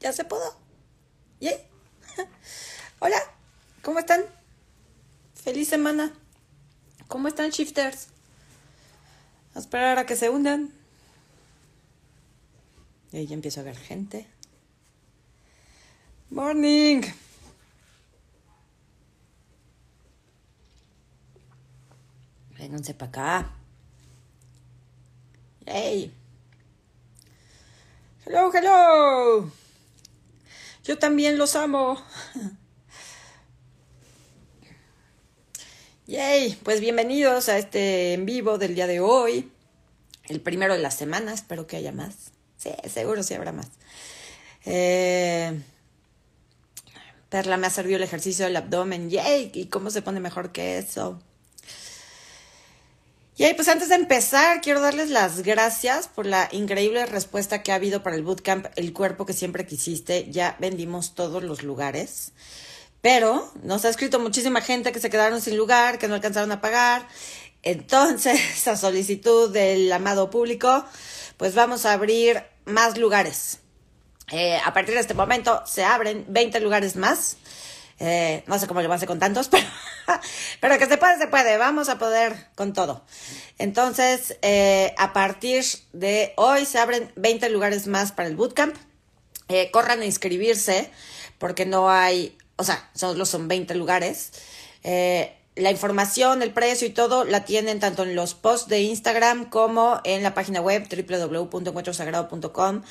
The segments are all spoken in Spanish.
ya se pudo. ¿Yay? Hola, ¿cómo están? Feliz semana. ¿Cómo están, shifters? A esperar a que se hundan. Y ahí ya empiezo a ver gente. Morning. Vénganse para acá. Hey. Hello, hello. Yo también los amo. Yay, pues bienvenidos a este en vivo del día de hoy. El primero de la semana, espero que haya más. Sí, seguro sí habrá más. Eh, Perla me ha servido el ejercicio del abdomen. Yay, ¿y cómo se pone mejor que eso? Y pues antes de empezar, quiero darles las gracias por la increíble respuesta que ha habido para el bootcamp El cuerpo que siempre quisiste. Ya vendimos todos los lugares. Pero nos ha escrito muchísima gente que se quedaron sin lugar, que no alcanzaron a pagar. Entonces, a solicitud del amado público, pues vamos a abrir más lugares. Eh, a partir de este momento se abren 20 lugares más. Eh, no sé cómo hacer con tantos, pero, pero que se puede, se puede. Vamos a poder con todo. Entonces, eh, a partir de hoy se abren 20 lugares más para el bootcamp. corran a inscribirse porque no hay, o sea, solo son 20 lugares la información, el precio y todo la tienen tanto en los posts de Instagram como en la página web www.encuentrosagrado.com.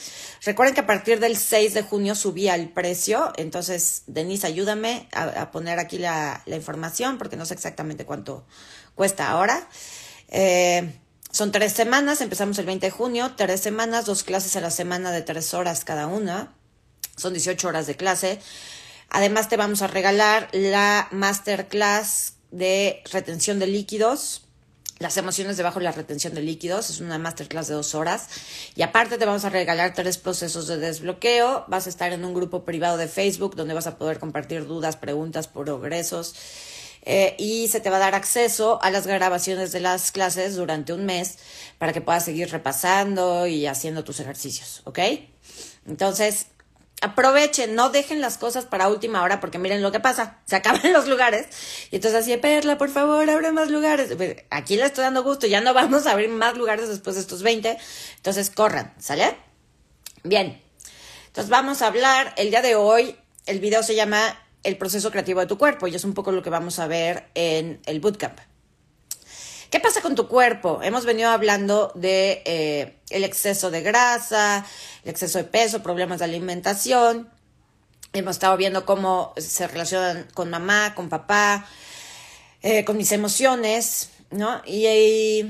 Recuerden que a partir del 6 de junio subía el precio, entonces Denise, ayúdame a, poner aquí la, información porque no sé exactamente cuánto cuesta ahora. Eh, son tres semanas, empezamos el 20 de junio, tres semanas, dos clases a la semana de tres horas cada una, son 18 horas de clase. Además te vamos a regalar la masterclass de retención de líquidos. Las emociones debajo de la retención de líquidos. Es una masterclass de dos horas. Y aparte te vamos a regalar tres procesos de desbloqueo. Vas a estar en un grupo privado de Facebook donde vas a poder compartir dudas, preguntas, progresos. Eh, y se te va a dar acceso a las grabaciones de las clases durante un mes para que puedas seguir repasando y haciendo tus ejercicios, ¿ok? Entonces, aprovechen, no dejen las cosas para última hora, porque miren lo que pasa, se acaban los lugares. Y entonces así, Perla, por favor, abre más lugares. Pues, aquí le estoy dando gusto, ya no vamos a abrir más lugares después de estos 20. Entonces corran, ¿sale? Bien, entonces vamos a hablar el día de hoy, el video se llama El proceso creativo de tu cuerpo y es un poco lo que vamos a ver en el bootcamp. ¿Qué pasa con tu cuerpo? Hemos venido hablando de eh, el exceso de grasa, el exceso de peso, problemas de alimentación. Hemos estado viendo cómo se relacionan con mamá, con papá, eh, con mis emociones, ¿no? Y,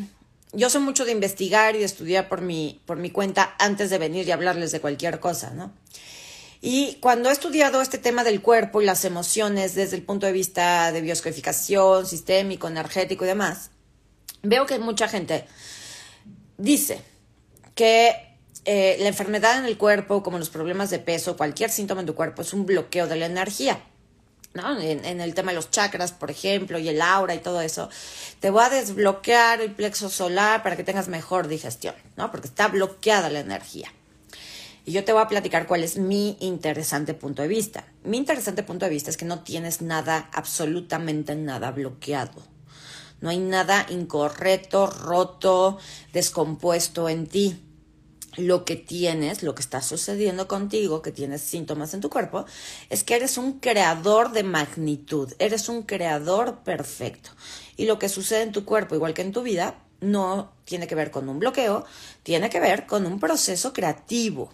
yo soy mucho de investigar y de estudiar por mi, por mi cuenta antes de venir y hablarles de cualquier cosa, ¿no? Y cuando he estudiado este tema del cuerpo y las emociones desde el punto de vista de bioscodificación, sistémico, energético y demás, veo que mucha gente dice que eh, la enfermedad en el cuerpo, como los problemas de peso, cualquier síntoma en tu cuerpo, es un bloqueo de la energía. ¿no? En, el tema de los chakras, por ejemplo, y el aura y todo eso, te voy a desbloquear el plexo solar para que tengas mejor digestión, ¿no? Porque está bloqueada la energía. Y yo te voy a platicar cuál es mi interesante punto de vista. Mi interesante punto de vista es que no tienes nada, absolutamente nada bloqueado. No hay nada incorrecto, roto, descompuesto en ti. Lo que tienes, lo que está sucediendo contigo, que tienes síntomas en tu cuerpo, es que eres un creador de magnitud, eres un creador perfecto. Y lo que sucede en tu cuerpo, igual que en tu vida, no tiene que ver con un bloqueo, tiene que ver con un proceso creativo.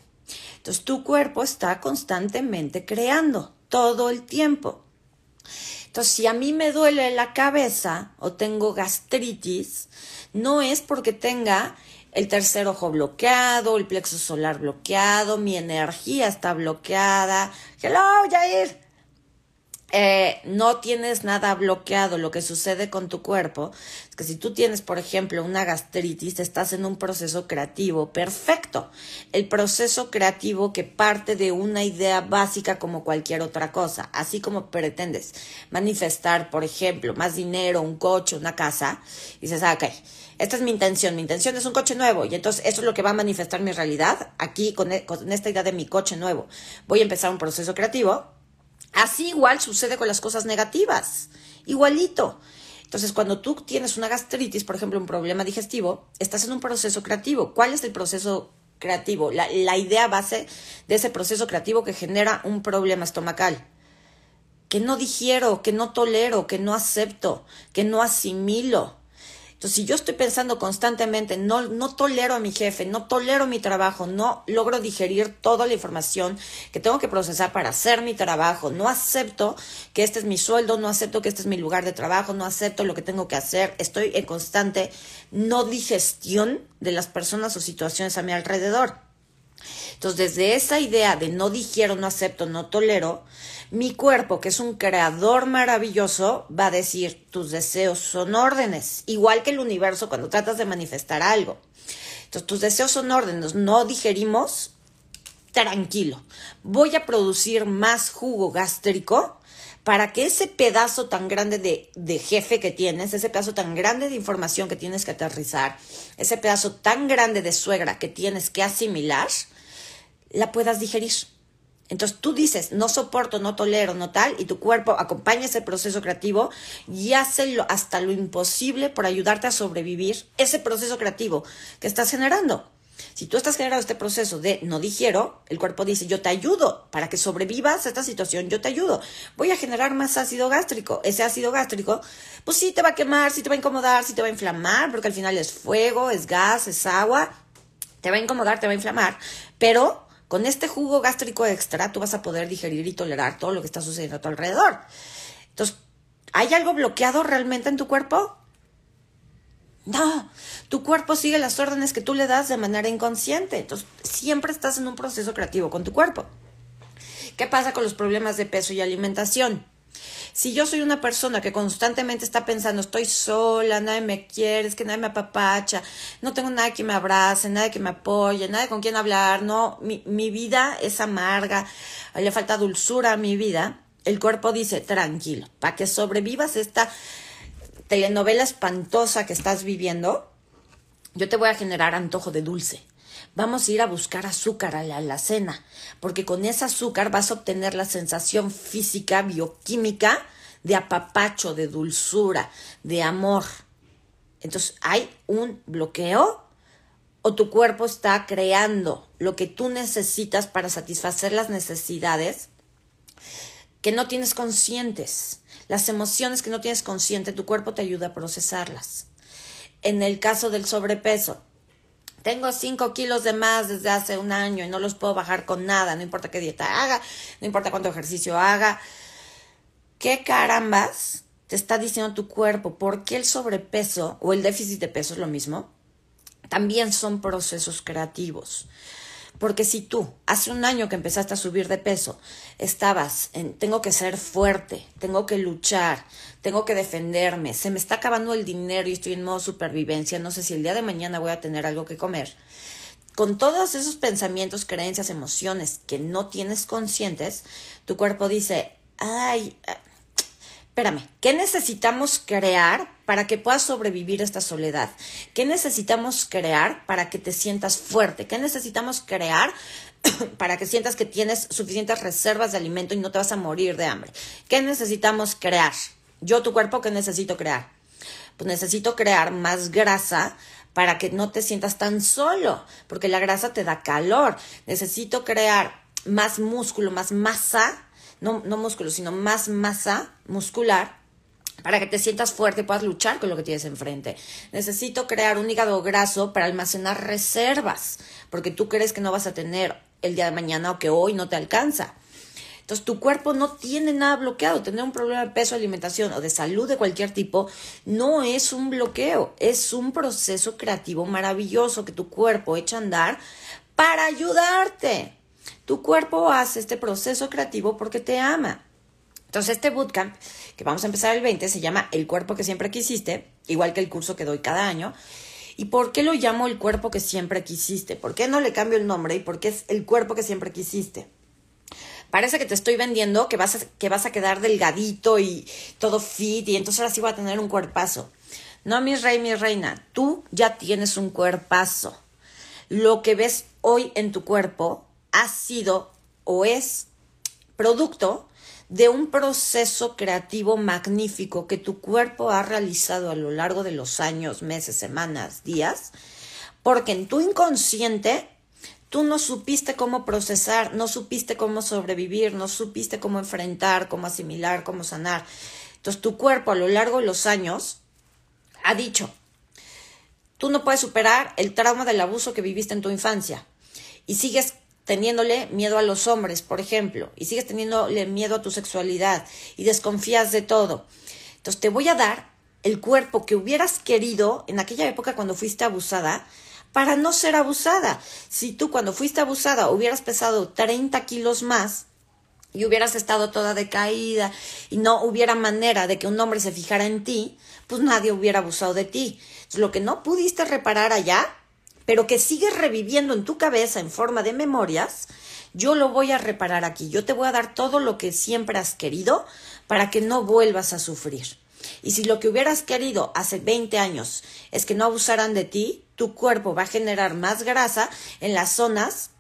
Entonces tu cuerpo está constantemente creando todo el tiempo. Entonces, si a mí me duele la cabeza o tengo gastritis, no es porque tenga el tercer ojo bloqueado, el plexo solar bloqueado, mi energía está bloqueada. Hello, Jair. Eh, no tienes nada bloqueado. Lo que sucede con tu cuerpo es que si tú tienes, por ejemplo, una gastritis, estás en un proceso creativo perfecto. El proceso creativo que parte de una idea básica como cualquier otra cosa. Así como pretendes manifestar, por ejemplo, más dinero, un coche, una casa, y dices, ah, ok, esta es mi intención. Mi intención es un coche nuevo y entonces eso es lo que va a manifestar mi realidad. Aquí, con, e, con esta idea de mi coche nuevo, voy a empezar un proceso creativo Así igual sucede con las cosas negativas, igualito. Entonces, cuando tú tienes una gastritis, por ejemplo, un problema digestivo, estás en un proceso creativo. ¿Cuál es el proceso creativo? La, idea base de ese proceso creativo que genera un problema estomacal. Que no digiero, que no tolero, que no acepto, que no asimilo. Si yo estoy pensando constantemente, no, no tolero a mi jefe, no tolero mi trabajo, no logro digerir toda la información que tengo que procesar para hacer mi trabajo, no acepto que este es mi sueldo, no acepto que este es mi lugar de trabajo, no acepto lo que tengo que hacer, estoy en constante no digestión de las personas o situaciones a mi alrededor. Entonces, desde esa idea de no digiero, no acepto, no tolero, mi cuerpo, que es un creador maravilloso, va a decir, tus deseos son órdenes, igual que el universo cuando tratas de manifestar algo. Entonces, tus deseos son órdenes, no digerimos, tranquilo. Voy a producir más jugo gástrico para que ese pedazo tan grande de, de, jefe que tienes, ese pedazo tan grande de información que tienes que aterrizar, ese pedazo tan grande de suegra que tienes que asimilar, la puedas digerir. Entonces tú dices, no soporto, no tolero, no tal, y tu cuerpo acompaña ese proceso creativo y hace hasta lo imposible por ayudarte a sobrevivir ese proceso creativo que estás generando. Si tú estás generando este proceso de no digiero, el cuerpo dice, yo te ayudo para que sobrevivas a esta situación, yo te ayudo. Voy a generar más ácido gástrico. Ese ácido gástrico, pues sí te va a quemar, sí te va a incomodar, sí te va a inflamar, porque al final es fuego, es gas, es agua. Te va a incomodar, te va a inflamar, pero con este jugo gástrico extra, tú vas a poder digerir y tolerar todo lo que está sucediendo a tu alrededor. Entonces, ¿hay algo bloqueado realmente en tu cuerpo? No, tu cuerpo sigue las órdenes que tú le das de manera inconsciente. Entonces, siempre estás en un proceso creativo con tu cuerpo. ¿Qué pasa con los problemas de peso y alimentación? Si yo soy una persona que constantemente está pensando, estoy sola, nadie me quiere, es que nadie me apapacha, no tengo nadie que me abrace, nadie que me apoye, nadie con quien hablar, no, mi, mi vida es amarga, le falta dulzura a mi vida, el cuerpo dice, tranquilo, para que sobrevivas esta telenovela espantosa que estás viviendo, yo te voy a generar antojo de dulce. Vamos a ir a buscar azúcar a la alacena, porque con ese azúcar vas a obtener la sensación física, bioquímica de apapacho, de dulzura, de amor. Entonces, hay un bloqueo o tu cuerpo está creando lo que tú necesitas para satisfacer las necesidades que no tienes conscientes. Las emociones que no tienes consciente, tu cuerpo te ayuda a procesarlas. En el caso del sobrepeso, tengo 5 kilos de más desde hace un año y no los puedo bajar con nada, no importa qué dieta haga, no importa cuánto ejercicio haga. ¿Qué carambas te está diciendo tu cuerpo? ¿Por qué el sobrepeso o el déficit de peso es lo mismo? También son procesos creativos. Porque si tú, hace un año que empezaste a subir de peso, estabas en, tengo que ser fuerte, tengo que luchar, tengo que defenderme, se me está acabando el dinero y estoy en modo supervivencia, no sé si el día de mañana voy a tener algo que comer. Con todos esos pensamientos, creencias, emociones que no tienes conscientes, tu cuerpo dice, ay, espérame, ¿qué necesitamos crear para que puedas sobrevivir esta soledad? ¿Qué necesitamos crear para que te sientas fuerte? ¿Qué necesitamos crear para que sientas que tienes suficientes reservas de alimento y no te vas a morir de hambre? ¿Qué necesitamos crear? Yo, tu cuerpo, ¿qué necesito crear? Pues necesito crear más grasa para que no te sientas tan solo, porque la grasa te da calor. Necesito crear más músculo, más masa no, no músculo, sino más masa muscular para que te sientas fuerte y puedas luchar con lo que tienes enfrente. Necesito crear un hígado graso para almacenar reservas, porque tú crees que no vas a tener el día de mañana o que hoy no te alcanza. Entonces tu cuerpo no tiene nada bloqueado. Tener un problema de peso, alimentación o de salud de cualquier tipo no es un bloqueo, es un proceso creativo maravilloso que tu cuerpo echa a andar para ayudarte. Tu cuerpo hace este proceso creativo porque te ama. Entonces, este bootcamp que vamos a empezar el 20 se llama El cuerpo que siempre quisiste, igual que el curso que doy cada año. ¿Y por qué lo llamo el cuerpo que siempre quisiste? ¿Por qué no le cambio el nombre y por qué es el cuerpo que siempre quisiste? Parece que te estoy vendiendo que vas a, que vas a quedar delgadito y todo fit y entonces ahora sí va a tener un cuerpazo. No, mi rey, mi reina, tú ya tienes un cuerpazo. Lo que ves hoy en tu cuerpo ha sido o es producto de un proceso creativo magnífico que tu cuerpo ha realizado a lo largo de los años, meses, semanas, días, porque en tu inconsciente tú no supiste cómo procesar, no supiste cómo sobrevivir, no supiste cómo enfrentar, cómo asimilar, cómo sanar. Entonces tu cuerpo a lo largo de los años ha dicho, tú no puedes superar el trauma del abuso que viviste en tu infancia y sigues teniéndole miedo a los hombres, por ejemplo, y sigues teniéndole miedo a tu sexualidad y desconfías de todo. Entonces te voy a dar el cuerpo que hubieras querido en aquella época cuando fuiste abusada para no ser abusada. Si tú cuando fuiste abusada hubieras pesado 30 kilos más y hubieras estado toda decaída y no hubiera manera de que un hombre se fijara en ti, pues nadie hubiera abusado de ti. lo que no pudiste reparar allá, pero que sigues reviviendo en tu cabeza en forma de memorias, yo lo voy a reparar aquí. Yo te voy a dar todo lo que siempre has querido para que no vuelvas a sufrir. Y si lo que hubieras querido hace 20 años es que no abusaran de ti, tu cuerpo va a generar más grasa en las zonas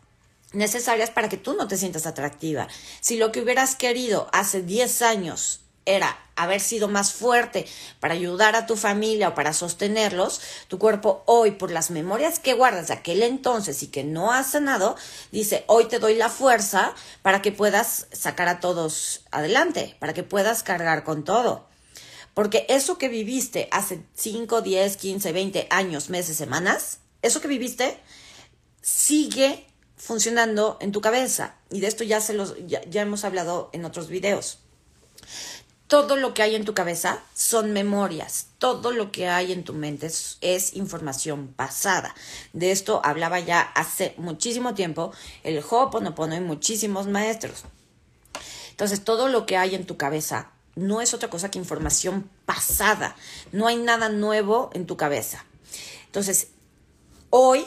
necesarias para que tú no te sientas atractiva. Si lo que hubieras querido hace 10 años era haber sido más fuerte para ayudar a tu familia o para sostenerlos, tu cuerpo hoy, por las memorias que guardas de aquel entonces y que no has sanado, dice, hoy te doy la fuerza para que puedas sacar a todos adelante, para que puedas cargar con todo. Porque eso que viviste hace 5, 10, 15, 20 años, meses, semanas, eso que viviste sigue funcionando en tu cabeza. Y de esto ya, se los, ya, ya hemos hablado en otros videos todo lo que hay en tu cabeza son memorias, todo lo que hay en tu mente es, información pasada. De esto hablaba ya hace muchísimo tiempo el Ho'oponopono y muchísimos maestros. Entonces, todo lo que hay en tu cabeza no es otra cosa que información pasada. No hay nada nuevo en tu cabeza. Entonces, hoy,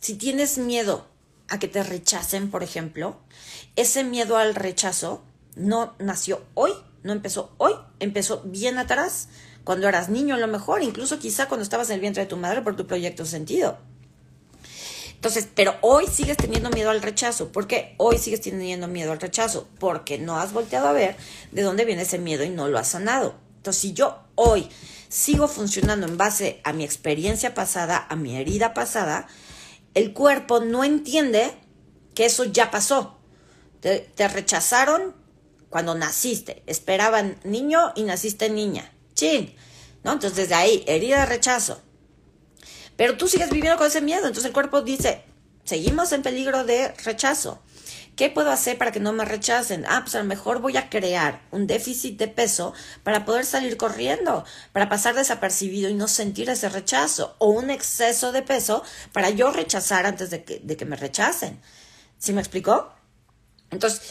si tienes miedo a que te rechacen, por ejemplo, ese miedo al rechazo no nació hoy, no empezó hoy, empezó bien atrás, cuando eras niño a lo mejor, incluso quizá cuando estabas en el vientre de tu madre por tu proyecto sentido. Entonces, pero hoy sigues teniendo miedo al rechazo. ¿Por qué hoy sigues teniendo miedo al rechazo? Porque no has volteado a ver de dónde viene ese miedo y no lo has sanado. Entonces, si yo hoy sigo funcionando en base a mi experiencia pasada, a mi herida pasada, el cuerpo no entiende que eso ya pasó. Te, te rechazaron, cuando naciste. Esperaban niño y naciste niña. Chin. ¿No? Entonces desde ahí, herida de rechazo. Pero tú sigues viviendo con ese miedo. Entonces el cuerpo dice, seguimos en peligro de rechazo. ¿Qué puedo hacer para que no me rechacen? Ah, pues a lo mejor voy a crear un déficit de peso para poder salir corriendo, para pasar desapercibido y no sentir ese rechazo. O un exceso de peso para yo rechazar antes de que, de que me rechacen. ¿Sí me explicó? Entonces,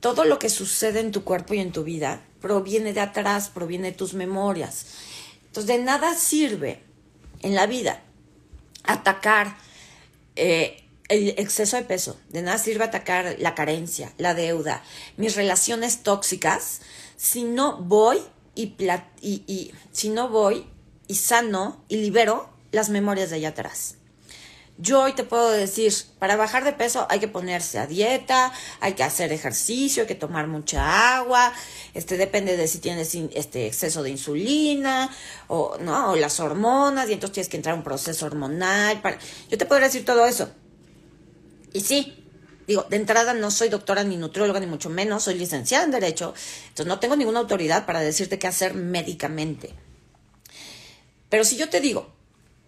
todo lo que sucede en tu cuerpo y en tu vida proviene de atrás, proviene de tus memorias. Entonces, de nada sirve en la vida atacar eh, el exceso de peso, de nada sirve atacar la carencia, la deuda, mis relaciones tóxicas, si no voy y, y, y si no voy y sano y libero las memorias de allá atrás. Yo hoy te puedo decir, para bajar de peso hay que ponerse a dieta, hay que hacer ejercicio, hay que tomar mucha agua, este depende de si tienes este exceso de insulina o no, o las hormonas y entonces tienes que entrar a un proceso hormonal yo te puedo decir todo eso. Y sí, digo, de entrada no soy doctora ni nutrióloga ni mucho menos, soy licenciada en derecho, entonces no tengo ninguna autoridad para decirte qué hacer médicamente. Pero si yo te digo,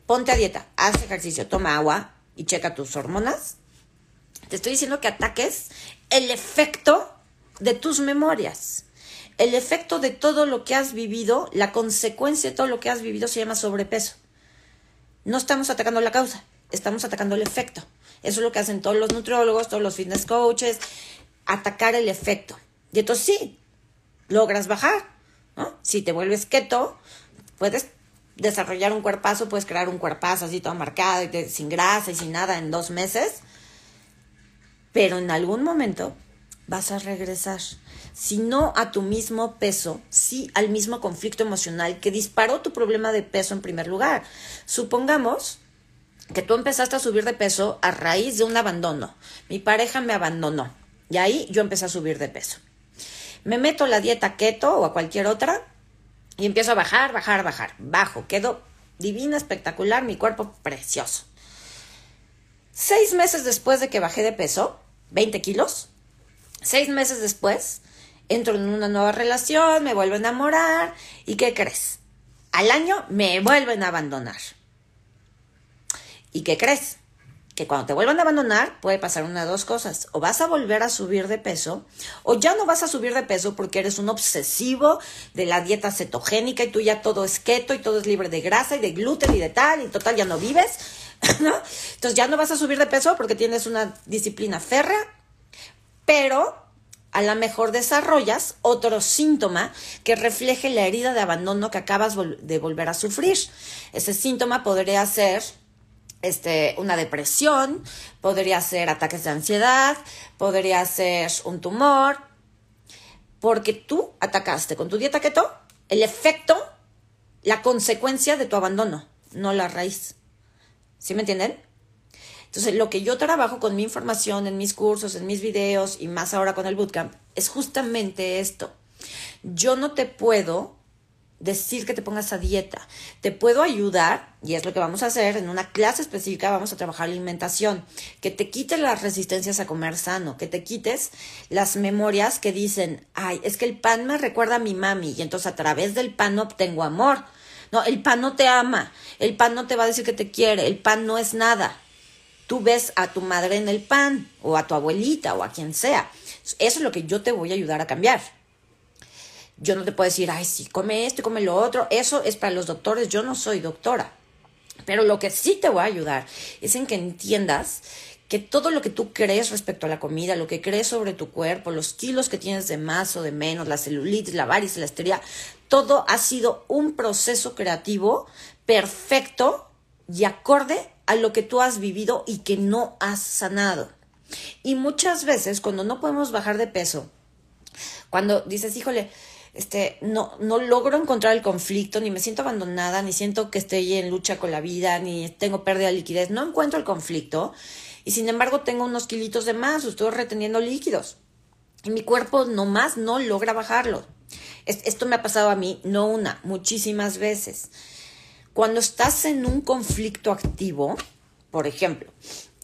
ponte a dieta, haz ejercicio, toma agua y checa tus hormonas. Te estoy diciendo que ataques el efecto de tus memorias. El efecto de todo lo que has vivido, la consecuencia de todo lo que has vivido se llama sobrepeso. No estamos atacando la causa, estamos atacando el efecto. Eso es lo que hacen todos los nutriólogos, todos los fitness coaches, atacar el efecto. Y entonces sí, logras bajar. ¿no? Si te vuelves keto, puedes desarrollar un cuerpazo, puedes crear un cuerpazo así todo marcado, y sin grasa y sin nada en dos meses, pero en algún momento vas a regresar. Si no a tu mismo peso, sí al mismo conflicto emocional que disparó tu problema de peso en primer lugar. Supongamos que tú empezaste a subir de peso a raíz de un abandono. Mi pareja me abandonó y ahí yo empecé a subir de peso. Me meto a la dieta keto o a cualquier otra y empiezo a bajar, bajar, bajar. Bajo, quedo divina, espectacular, mi cuerpo precioso. Seis meses después de que bajé de peso, 20 kilos, seis meses después, entro en una nueva relación, me vuelvo a enamorar y ¿qué crees? Al año me vuelven a abandonar. ¿Y qué crees? Que cuando te vuelvan a abandonar puede pasar una de dos cosas. O vas a volver a subir de peso, o ya no vas a subir de peso porque eres un obsesivo de la dieta cetogénica y tú ya todo es keto y todo es libre de grasa y de gluten y de tal, y total ya no vives. ¿no? Entonces ya no vas a subir de peso porque tienes una disciplina férrea, pero a lo mejor desarrollas otro síntoma que refleje la herida de abandono que acabas de volver a sufrir. Ese síntoma podría ser este, una depresión, podría ser ataques de ansiedad, podría ser un tumor, porque tú atacaste con tu dieta keto el efecto, la consecuencia de tu abandono, no la raíz. ¿Sí me entienden? Entonces, lo que yo trabajo con mi información, en mis cursos, en mis videos y más ahora con el bootcamp, es justamente esto. Yo no te puedo decir que te pongas a dieta. Te puedo ayudar, y es lo que vamos a hacer, en una clase específica vamos a trabajar alimentación, que te quites las resistencias a comer sano, que te quites las memorias que dicen, ay, es que el pan me recuerda a mi mami, y entonces a través del pan obtengo amor. No, el pan no te ama, el pan no te va a decir que te quiere, el pan no es nada. Tú ves a tu madre en el pan, o a tu abuelita, o a quien sea. Eso es lo que yo te voy a ayudar a cambiar. Yo no te puedo decir, ay, sí, come esto y come lo otro. Eso es para los doctores. Yo no soy doctora. Pero lo que sí te voy a ayudar es en que entiendas que todo lo que tú crees respecto a la comida, lo que crees sobre tu cuerpo, los kilos que tienes de más o de menos, la celulitis, la varices, la estería, todo ha sido un proceso creativo perfecto y acorde a lo que tú has vivido y que no has sanado. Y muchas veces cuando no podemos bajar de peso, cuando dices, híjole, este, no, no logro encontrar el conflicto, ni me siento abandonada, ni siento que estoy en lucha con la vida, ni tengo pérdida de liquidez, no encuentro el conflicto y sin embargo tengo unos kilitos de más, estoy reteniendo líquidos y mi cuerpo nomás no logra bajarlo. Esto me ha pasado a mí, no una, muchísimas veces. Cuando estás en un conflicto activo, por ejemplo,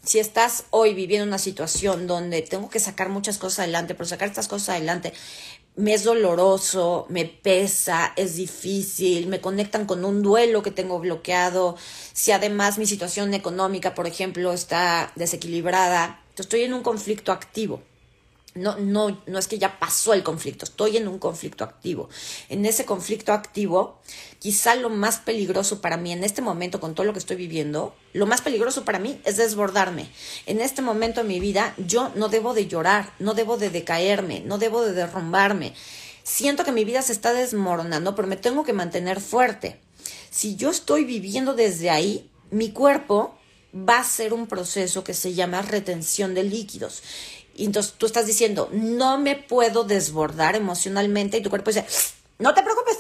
si estás hoy viviendo una situación donde tengo que sacar muchas cosas adelante, pero sacar estas cosas adelante me es doloroso, me pesa, es difícil, me conectan con un duelo que tengo bloqueado, si además mi situación económica, por ejemplo, está desequilibrada, estoy en un conflicto activo. No, no, no es que ya pasó el conflicto, estoy en un conflicto activo. En ese conflicto activo, quizá lo más peligroso para mí en este momento, con todo lo que estoy viviendo, lo más peligroso para mí es desbordarme. En este momento de mi vida, yo no debo de llorar, no debo de decaerme, no debo de derrumbarme. Siento que mi vida se está desmoronando, pero me tengo que mantener fuerte. Si yo estoy viviendo desde ahí, mi cuerpo va a ser un proceso que se llama retención de líquidos. Y entonces tú estás diciendo, no me puedo desbordar emocionalmente y tu cuerpo dice, no te preocupes,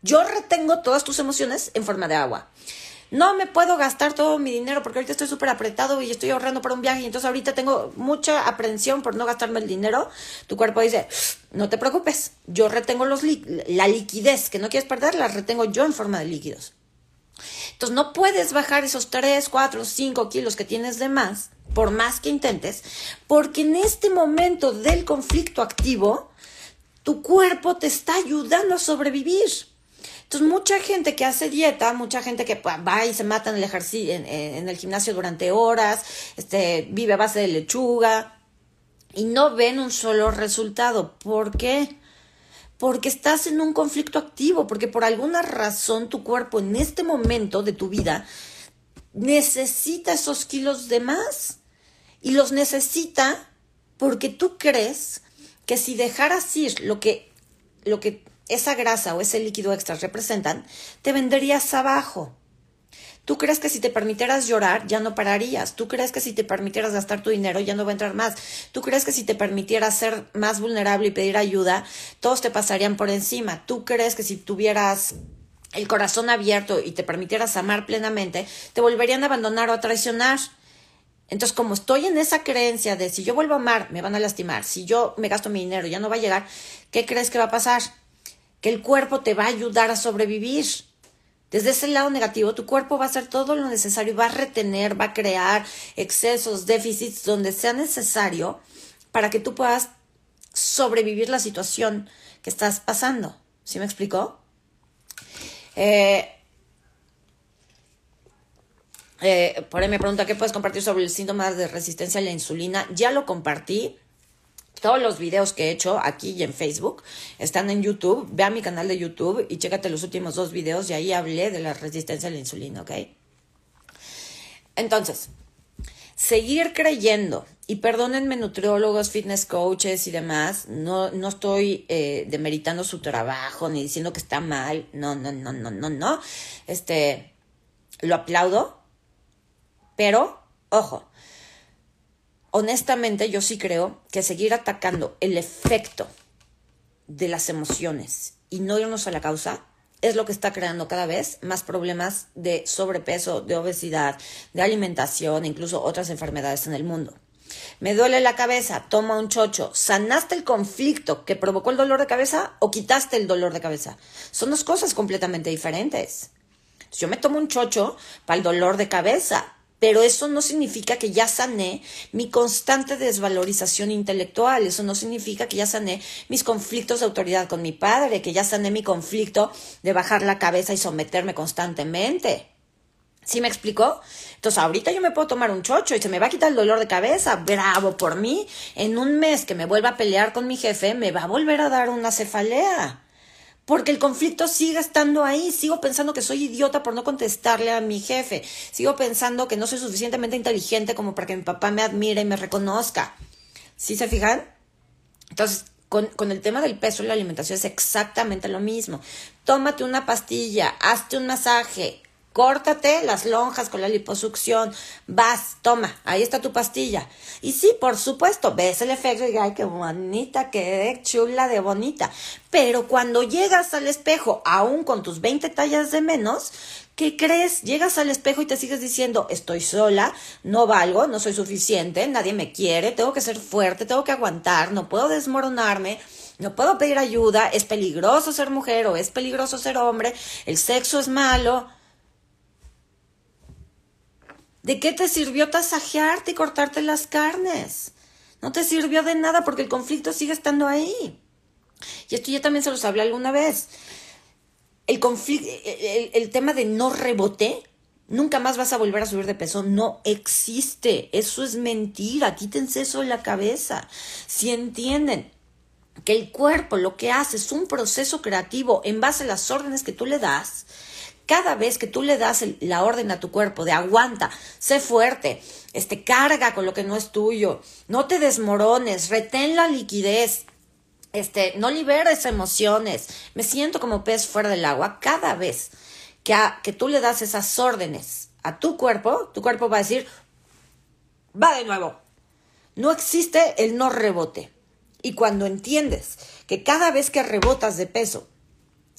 yo retengo todas tus emociones en forma de agua. No me puedo gastar todo mi dinero porque ahorita estoy súper apretado y estoy ahorrando para un viaje y entonces ahorita tengo mucha aprensión por no gastarme el dinero. Tu cuerpo dice, no te preocupes, yo retengo los la liquidez que no quieres perder, la retengo yo en forma de líquidos. Entonces no puedes bajar esos 3, 4, 5 kilos que tienes de más por más que intentes, porque en este momento del conflicto activo, tu cuerpo te está ayudando a sobrevivir. Entonces, mucha gente que hace dieta, mucha gente que pues, va y se mata en el ejercicio, en, el gimnasio durante horas, este, vive a base de lechuga y no ven un solo resultado. ¿Por qué? Porque estás en un conflicto activo, porque por alguna razón tu cuerpo en este momento de tu vida necesita esos kilos de más y los necesita porque tú crees que si dejaras ir lo que lo que esa grasa o ese líquido extra representan, te venderías abajo. Tú crees que si te permitieras llorar ya no pararías. Tú crees que si te permitieras gastar tu dinero ya no va a entrar más. Tú crees que si te permitieras ser más vulnerable y pedir ayuda, todos te pasarían por encima. Tú crees que si tuvieras el corazón abierto y te permitieras amar plenamente, te volverían a abandonar o a traicionar. Entonces, como estoy en esa creencia de si yo vuelvo a amar, me van a lastimar, si yo me gasto mi dinero, ya no va a llegar, ¿qué crees que va a pasar? Que el cuerpo te va a ayudar a sobrevivir. Desde ese lado negativo, tu cuerpo va a hacer todo lo necesario, va a retener, va a crear excesos, déficits donde sea necesario para que tú puedas sobrevivir la situación que estás pasando. ¿Sí me explicó? Eh, eh, por ahí me pregunta qué puedes compartir sobre el síntoma de resistencia a la insulina. Ya lo compartí. Todos los videos que he hecho aquí y en Facebook están en YouTube. Ve a mi canal de YouTube y chécate los últimos dos videos y ahí hablé de la resistencia a la insulina, ¿ok? Entonces, seguir creyendo, y perdónenme nutriólogos, fitness coaches y demás, no, no estoy eh, demeritando su trabajo ni diciendo que está mal, no, no, no, no, no, no. Este, lo aplaudo, pero, ojo, honestamente yo sí creo que seguir atacando el efecto de las emociones y no irnos a la causa es lo que está creando cada vez más problemas de sobrepeso, de obesidad, de alimentación e incluso otras enfermedades en el mundo. Me duele la cabeza, toma un chocho. ¿Sanaste el conflicto que provocó el dolor de cabeza o quitaste el dolor de cabeza? Son dos cosas completamente diferentes. Yo me tomo un chocho para el dolor de cabeza, pero eso no significa que ya sané mi constante desvalorización intelectual, eso no significa que ya sané mis conflictos de autoridad con mi padre, que ya sané mi conflicto de bajar la cabeza y someterme constantemente. ¿Sí me explicó? Entonces ahorita yo me puedo tomar un chocho y se me va a quitar el dolor de cabeza, bravo por mí. En un mes que me vuelva a pelear con mi jefe, me va a volver a dar una cefalea porque el conflicto sigue estando ahí. Sigo pensando que soy idiota por no contestarle a mi jefe. Sigo pensando que no soy suficientemente inteligente como para que mi papá me admire y me reconozca. ¿Sí se fijan? Entonces, con, con, el tema del peso y la alimentación es exactamente lo mismo. Tómate una pastilla, hazte un masaje, Córtate las lonjas con la liposucción. Vas, toma, ahí está tu pastilla. Y sí, por supuesto, ves el efecto y ay, qué bonita, qué chula de bonita. Pero cuando llegas al espejo, aún con tus 20 tallas de menos, ¿qué crees? Llegas al espejo y te sigues diciendo, estoy sola, no valgo, no soy suficiente, nadie me quiere, tengo que ser fuerte, tengo que aguantar, no puedo desmoronarme. No puedo pedir ayuda, es peligroso ser mujer o es peligroso ser hombre, el sexo es malo. ¿De qué te sirvió tasajearte y cortarte las carnes? No te sirvió de nada porque el conflicto sigue estando ahí. Y esto ya también se los hablé alguna vez. El, conflicto, el, tema de no rebote, nunca más vas a volver a subir de peso, no existe. Eso es mentira. Quítense eso de la cabeza. Si entienden que el cuerpo lo que hace es un proceso creativo en base a las órdenes que tú le das, cada vez que tú le das la orden a tu cuerpo de aguanta, sé fuerte, este, carga con lo que no es tuyo, no te desmorones, retén la liquidez, este, no liberes emociones, me siento como pez fuera del agua, cada vez que, que tú le das esas órdenes a tu cuerpo, tu cuerpo va a decir, va de nuevo. No existe el no rebote. Y cuando entiendes que cada vez que rebotas de peso,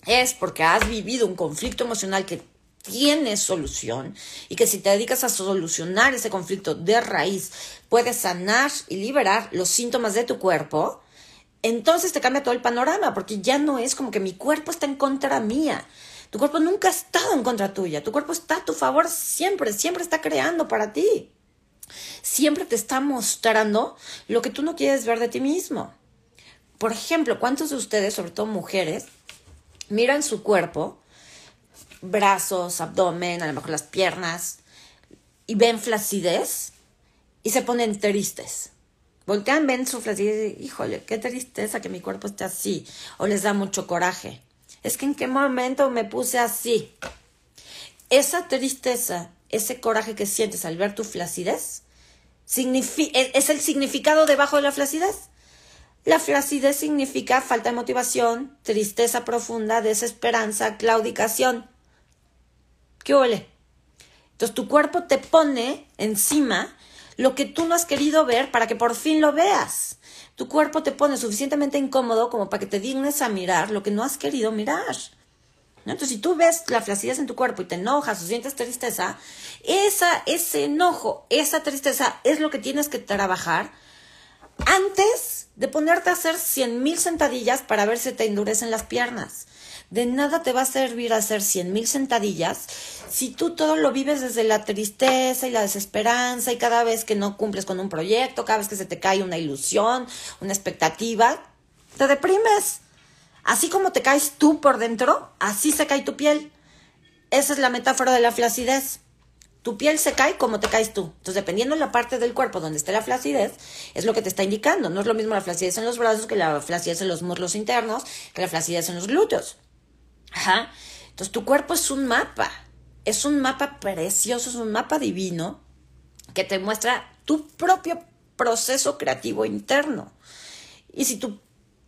es porque has vivido un conflicto emocional que tiene solución y que si te dedicas a solucionar ese conflicto de raíz, puedes sanar y liberar los síntomas de tu cuerpo, entonces te cambia todo el panorama, porque ya no es como que mi cuerpo está en contra mía. Tu cuerpo nunca ha estado en contra tuya, tu cuerpo está a tu favor siempre, siempre está creando para ti. Siempre te está mostrando lo que tú no quieres ver de ti mismo. Por ejemplo, ¿cuántos de ustedes, sobre todo mujeres, miran su cuerpo, brazos, abdomen, a lo mejor las piernas, y ven flacidez y se ponen tristes. Voltean, ven su flacidez y híjole, qué tristeza que mi cuerpo esté así. O les da mucho coraje. Es que en qué momento me puse así. Esa tristeza, ese coraje que sientes al ver tu flacidez, es el significado debajo de la flacidez. La flacidez significa falta de motivación, tristeza profunda, desesperanza, claudicación. ¿Qué huele? Entonces tu cuerpo te pone encima lo que tú no has querido ver para que por fin lo veas. Tu cuerpo te pone suficientemente incómodo como para que te dignes a mirar lo que no has querido mirar. Entonces, si tú ves la flacidez en tu cuerpo y te enojas o sientes tristeza, esa, ese enojo, esa tristeza es lo que tienes que trabajar antes de ponerte a hacer cien mil sentadillas para ver si te endurecen las piernas. De nada te va a servir hacer cien mil sentadillas si tú todo lo vives desde la tristeza y la desesperanza y cada vez que no cumples con un proyecto, cada vez que se te cae una ilusión, una expectativa, te deprimes. Así como te caes tú por dentro, así se cae tu piel. Esa es la metáfora de la flacidez. Tu piel se cae como te caes tú. Entonces, dependiendo de la parte del cuerpo donde esté la flacidez, es lo que te está indicando. No es lo mismo la flacidez en los brazos que la flacidez en los muslos internos, que la flacidez en los glúteos. Ajá. Entonces, tu cuerpo es un mapa. Es un mapa precioso, es un mapa divino que te muestra tu propio proceso creativo interno. Y si tu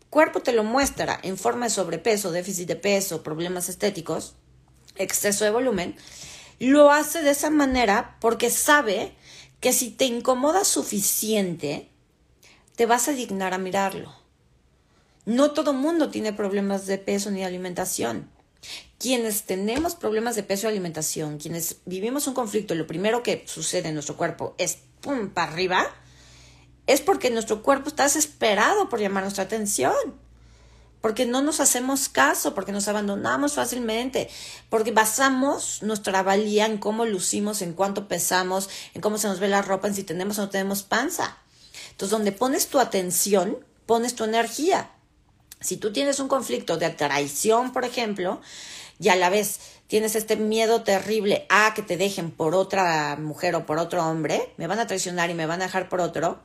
cuerpo te lo muestra en forma de sobrepeso, déficit de peso, problemas estéticos, exceso de volumen, lo hace de esa manera porque sabe que si te incomoda suficiente, te vas a dignar a mirarlo. No todo mundo tiene problemas de peso ni de alimentación. Quienes tenemos problemas de peso y alimentación, quienes vivimos un conflicto, lo primero que sucede en nuestro cuerpo es pum para arriba, es porque nuestro cuerpo está desesperado por llamar nuestra atención. Porque no nos hacemos caso, porque nos abandonamos fácilmente, porque basamos nuestra valía en cómo lucimos, en cuánto pesamos, en cómo se nos ve la ropa, en si tenemos o no tenemos panza. Entonces, donde pones tu atención, pones tu energía. Si tú tienes un conflicto de traición, por ejemplo, y a la vez tienes este miedo terrible a que te dejen por otra mujer o por otro hombre, me van a traicionar y me van a dejar por otro,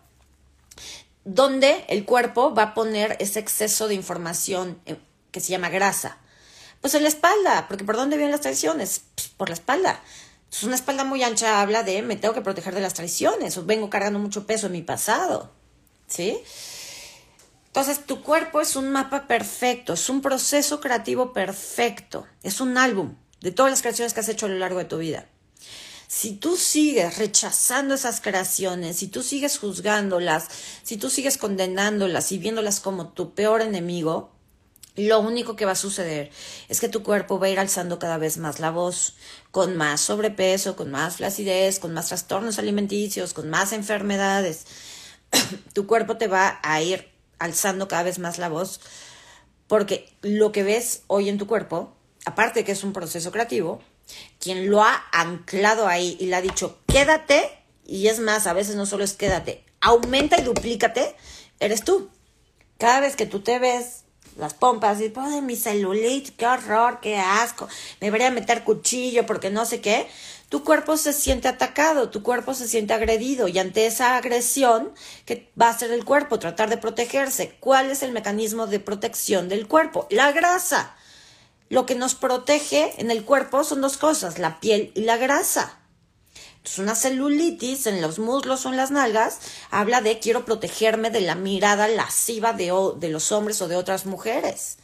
donde el cuerpo va a poner ese exceso de información eh, que se llama grasa. Pues en la espalda, porque ¿por dónde vienen las traiciones? Pues por la espalda. Entonces una espalda muy ancha habla de me tengo que proteger de las traiciones o vengo cargando mucho peso en mi pasado. ¿Sí? Entonces tu cuerpo es un mapa perfecto, es un proceso creativo perfecto, es un álbum de todas las creaciones que has hecho a lo largo de tu vida si tú sigues rechazando esas creaciones, si tú sigues juzgándolas, si tú sigues condenándolas y viéndolas como tu peor enemigo, lo único que va a suceder es que tu cuerpo va a ir alzando cada vez más la voz, con más sobrepeso, con más flacidez, con más trastornos alimenticios, con más enfermedades. tu cuerpo te va a ir alzando cada vez más la voz porque lo que ves hoy en tu cuerpo, aparte que es un proceso creativo, quien lo ha anclado ahí y le ha dicho, quédate, y es más, a veces no solo es quédate, aumenta y duplícate, eres tú. Cada vez que tú te ves las pompas y de mi celulitis, qué horror, qué asco, me debería meter cuchillo porque no sé qué, tu cuerpo se siente atacado, tu cuerpo se siente agredido y ante esa agresión, ¿qué va a hacer el cuerpo? Tratar de protegerse. ¿Cuál es el mecanismo de protección del cuerpo? La grasa. Lo que nos protege en el cuerpo son dos cosas, la piel y la grasa. Entonces, una celulitis en los muslos o en las nalgas habla de quiero protegerme de la mirada lasciva de, de los hombres o de otras mujeres.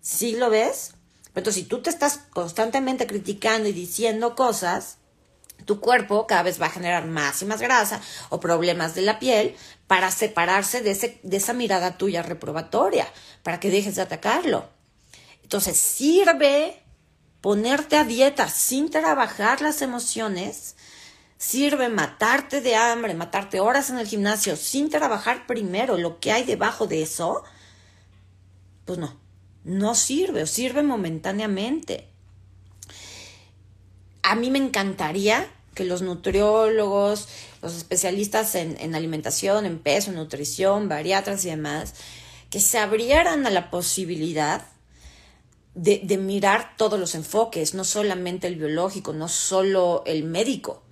¿Sí lo ves? Entonces, si tú te estás constantemente criticando y diciendo cosas, tu cuerpo cada vez va a generar más y más grasa o problemas de la piel para separarse de, ese, de esa mirada tuya reprobatoria, para que dejes de atacarlo. Entonces sirve ponerte a dieta sin trabajar las emociones, sirve matarte de hambre, matarte horas en el gimnasio sin trabajar primero lo que hay debajo de eso, pues no, no sirve o sirve momentáneamente. A mí me encantaría que los nutriólogos, los especialistas en, en alimentación, en peso, en nutrición, bariatras y demás, que se abrieran a la posibilidad de, mirar todos los enfoques, no solamente el biológico, no solo el médico,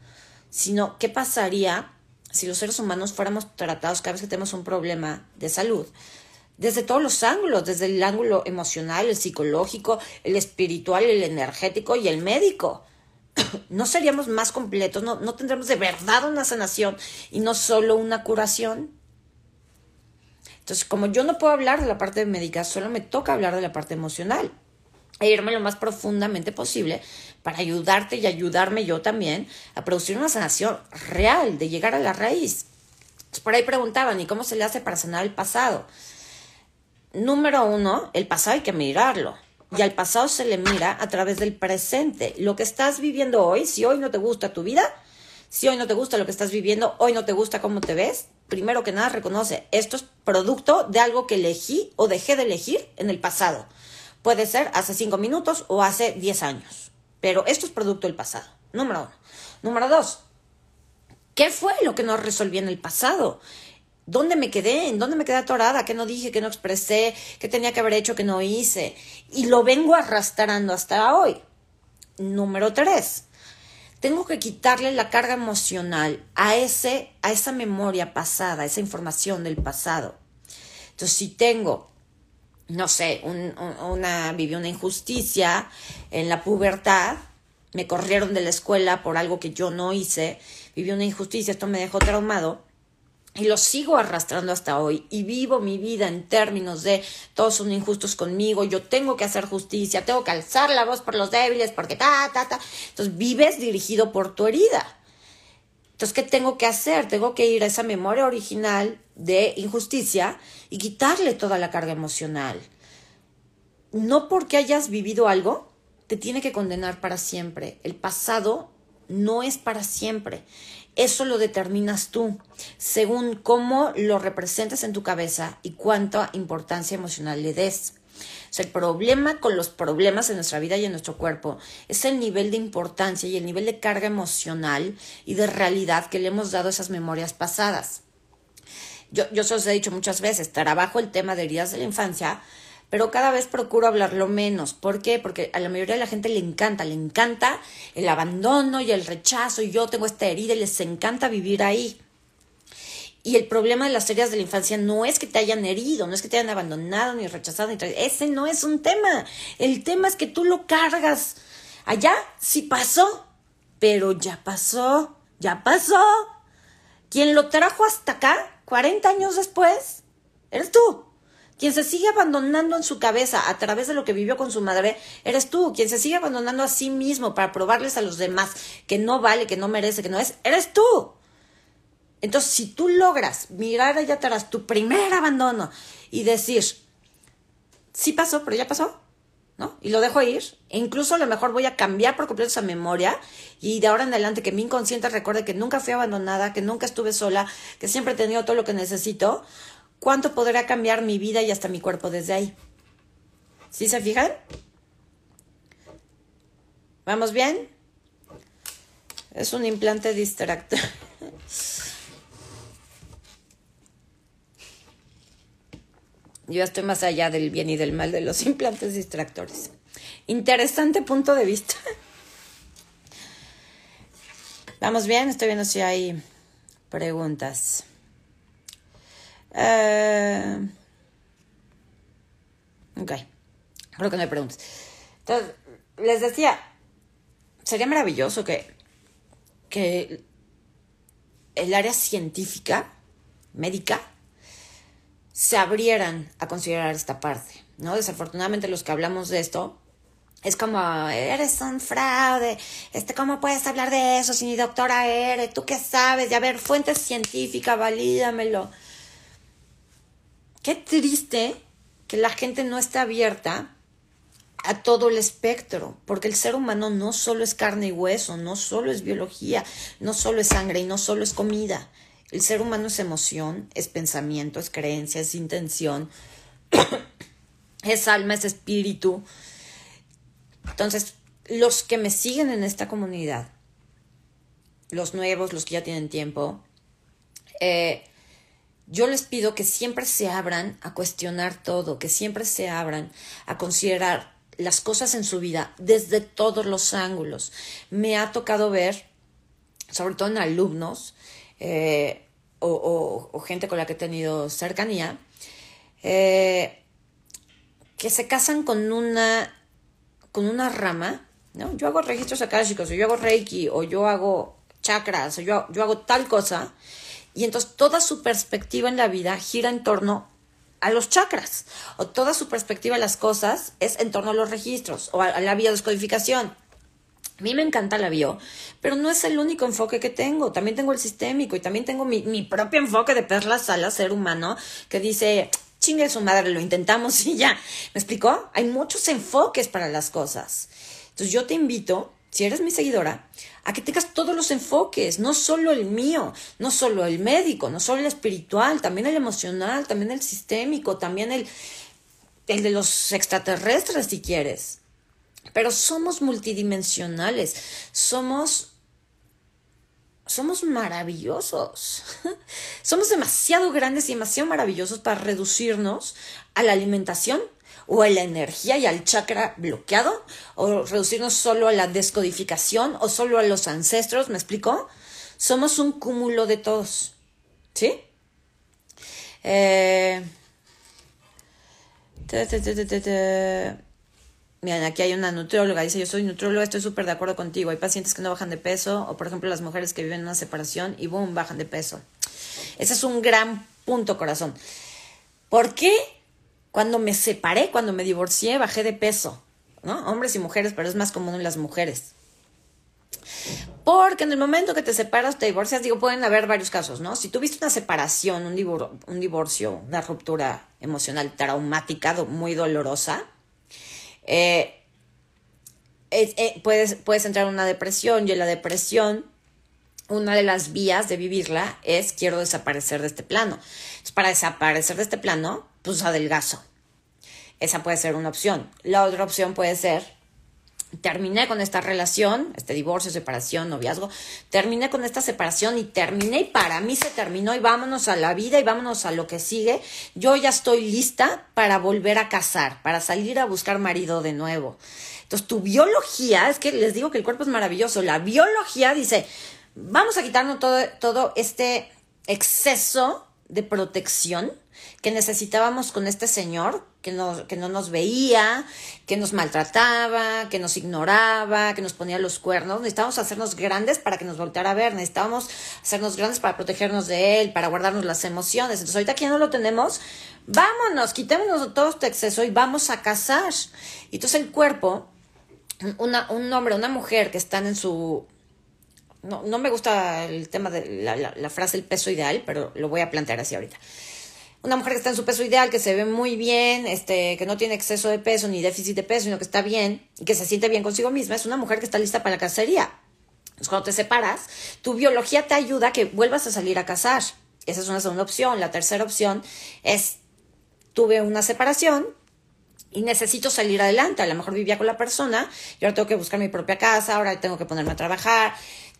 sino qué pasaría si los seres humanos fuéramos tratados cada vez que tenemos un problema de salud, desde todos los ángulos, desde el ángulo emocional, el psicológico, el espiritual, el energético y el médico. No seríamos más completos, no, no tendremos de verdad una sanación y no solo una curación. Entonces, como yo no puedo hablar de la parte médica, solo me toca hablar de la parte emocional e irme lo más profundamente posible para ayudarte y ayudarme yo también a producir una sanación real, de llegar a la raíz. por ahí preguntaban, ¿y cómo se le hace para sanar el pasado? Número uno, el pasado hay que mirarlo. Y al pasado se le mira a través del presente. Lo que estás viviendo hoy, si hoy no te gusta tu vida, si hoy no te gusta lo que estás viviendo, hoy no te gusta cómo te ves, primero que nada reconoce, esto es producto de algo que elegí o dejé de elegir en el pasado. Puede ser hace cinco minutos o hace diez años. Pero esto es producto del pasado. Número uno. Número dos. ¿Qué fue lo que no resolví en el pasado? ¿Dónde me quedé? ¿En dónde me quedé atorada? ¿Qué no dije? ¿Qué no expresé? ¿Qué tenía que haber hecho? ¿Qué no hice? Y lo vengo arrastrando hasta hoy. Número tres. Tengo que quitarle la carga emocional a, ese, a esa memoria pasada, a esa información del pasado. Entonces, si tengo no sé, una, viví una injusticia en la pubertad, me corrieron de la escuela por algo que yo no hice, viví una injusticia, esto me dejó traumado y lo sigo arrastrando hasta hoy y vivo mi vida en términos de todos son injustos conmigo, yo tengo que hacer justicia, tengo que alzar la voz por los débiles porque ta, ta, ta. Entonces vives dirigido por tu herida. Entonces, ¿qué tengo que hacer? Tengo que ir a esa memoria original de injusticia y quitarle toda la carga emocional. No porque hayas vivido algo, te tiene que condenar para siempre. El pasado no es para siempre. Eso lo determinas tú, según cómo lo representes en tu cabeza y cuánta importancia emocional le des el problema con los problemas en nuestra vida y en nuestro cuerpo es el nivel de importancia y el nivel de carga emocional y de realidad que le hemos dado a esas memorias pasadas. Yo, yo se os he dicho muchas veces, trabajo el tema de heridas de la infancia, pero cada vez procuro hablarlo menos. ¿Por qué? Porque a la mayoría de la gente le encanta, le encanta el abandono y el rechazo, y yo tengo esta herida y les encanta vivir ahí. Y el problema de las heridas de la infancia no es que te hayan herido, no es que te hayan abandonado, ni rechazado, ni ese no es un tema. El tema es que tú lo cargas. Allá sí pasó, pero ya pasó, ya pasó. Quien lo trajo hasta acá, 40 años después, eres tú. Quien se sigue abandonando en su cabeza a través de lo que vivió con su madre, eres tú. Quien se sigue abandonando a sí mismo para probarles a los demás que no vale, que no merece, que no es, eres tú. Entonces, si tú logras mirar allá atrás tu primer abandono y decir, sí pasó, pero ya pasó, ¿no? Y lo dejo ir. E incluso a lo mejor voy a cambiar por completo esa memoria y de ahora en adelante que mi inconsciente recuerde que nunca fui abandonada, que nunca estuve sola, que siempre he tenido todo lo que necesito. ¿Cuánto podrá cambiar mi vida y hasta mi cuerpo desde ahí? ¿Sí se fijan? ¿Vamos bien? Es un implante distractor. Yo estoy más allá del bien y del mal de los implantes distractores. Interesante punto de vista. Vamos bien, estoy viendo si hay preguntas. Uh, ok, creo que no hay preguntas. Entonces, les decía, sería maravilloso que, que el área científica, médica, se abrieran a considerar esta parte, ¿no? Desafortunadamente los que hablamos de esto es como, eres un fraude, este, ¿cómo puedes hablar de eso si ni doctora eres? ¿Tú qué sabes? De a ver, fuente científica, valídamelo. Qué triste que la gente no esté abierta a todo el espectro, porque el ser humano no solo es carne y hueso, no solo es biología, no solo es sangre y no solo es comida. El ser humano es emoción, es pensamiento, es creencia, es intención, es alma, es espíritu. Entonces, los que me siguen en esta comunidad, los nuevos, los que ya tienen tiempo, eh, yo les pido que siempre se abran a cuestionar todo, que siempre se abran a considerar las cosas en su vida desde todos los ángulos. Me ha tocado ver, sobre todo en alumnos, eh, o, gente con la que he tenido cercanía, eh, que se casan con una, con una rama, ¿no? Yo hago registros akáshicos, o yo hago reiki, o yo hago chakras, o yo, yo hago tal cosa, y entonces toda su perspectiva en la vida gira en torno a los chakras, o toda su perspectiva de las cosas es en torno a los registros o a la biodescodificación. A mí me encanta la bio, pero no es el único enfoque que tengo. También tengo el sistémico y también tengo mi, mi propio enfoque de perla sala, ser humano, que dice, chingue su madre, lo intentamos y ya. ¿Me explicó? Hay muchos enfoques para las cosas. Entonces yo te invito, si eres mi seguidora, a que tengas todos los enfoques, no solo el mío, no solo el médico, no solo el espiritual, también el emocional, también el sistémico, también el, el de los extraterrestres, si quieres. Pero somos multidimensionales, somos somos maravillosos. somos demasiado grandes y demasiado maravillosos para reducirnos a la alimentación o a la energía y al chakra bloqueado, o reducirnos solo a la descodificación o solo a los ancestros, ¿me explico? Somos un cúmulo de todos. ¿Sí? Eh, Miren, aquí hay una nutrióloga, dice, yo soy nutrióloga, estoy súper de acuerdo contigo. Hay pacientes que no bajan de peso, o por ejemplo las mujeres que viven en una separación y boom, bajan de peso. Ese es un gran punto, corazón. ¿Por qué cuando me separé, cuando me divorcié, bajé de peso? ¿No? Hombres y mujeres, pero es más común en las mujeres. Porque en el momento que te separas, te divorcias, digo, pueden haber varios casos, ¿no? Si tuviste una separación, un, un divorcio, una ruptura emocional traumática, muy dolorosa, eh, eh, puedes, puedes entrar en una depresión y en la depresión una de las vías de vivirla es quiero desaparecer de este plano. Entonces, para desaparecer de este plano, pues adelgazo. Esa puede ser una opción. La otra opción puede ser terminé con esta relación, este divorcio, separación, noviazgo, terminé con esta separación y terminé y para mí se terminó y vámonos a la vida y vámonos a lo que sigue. Yo ya estoy lista para volver a casar, para salir a buscar marido de nuevo. Entonces tu biología, es que les digo que el cuerpo es maravilloso, la biología dice, vamos a quitarnos todo, todo este exceso de protección que necesitábamos con este señor que no, que no nos veía, que nos maltrataba, que nos ignoraba, que nos ponía los cuernos. Necesitábamos hacernos grandes para que nos volteara a ver, necesitábamos hacernos grandes para protegernos de él, para guardarnos las emociones. Entonces ahorita que ya no lo tenemos, vámonos, quitémonos todo este exceso y vamos a casar. Y entonces el cuerpo, un hombre, una mujer que están en su no, no, me gusta el tema de la, la, frase el peso ideal, pero lo voy a plantear así ahorita una mujer que está en su peso ideal, que se ve muy bien, este, que no tiene exceso de peso ni déficit de peso, sino que está bien y que se siente bien consigo misma, es una mujer que está lista para la cacería. Entonces, cuando te separas, tu biología te ayuda a que vuelvas a salir a cazar. Esa es una segunda opción. La tercera opción es, tuve una separación, y necesito salir adelante. A lo mejor vivía con la persona y ahora tengo que buscar mi propia casa, ahora tengo que ponerme a trabajar,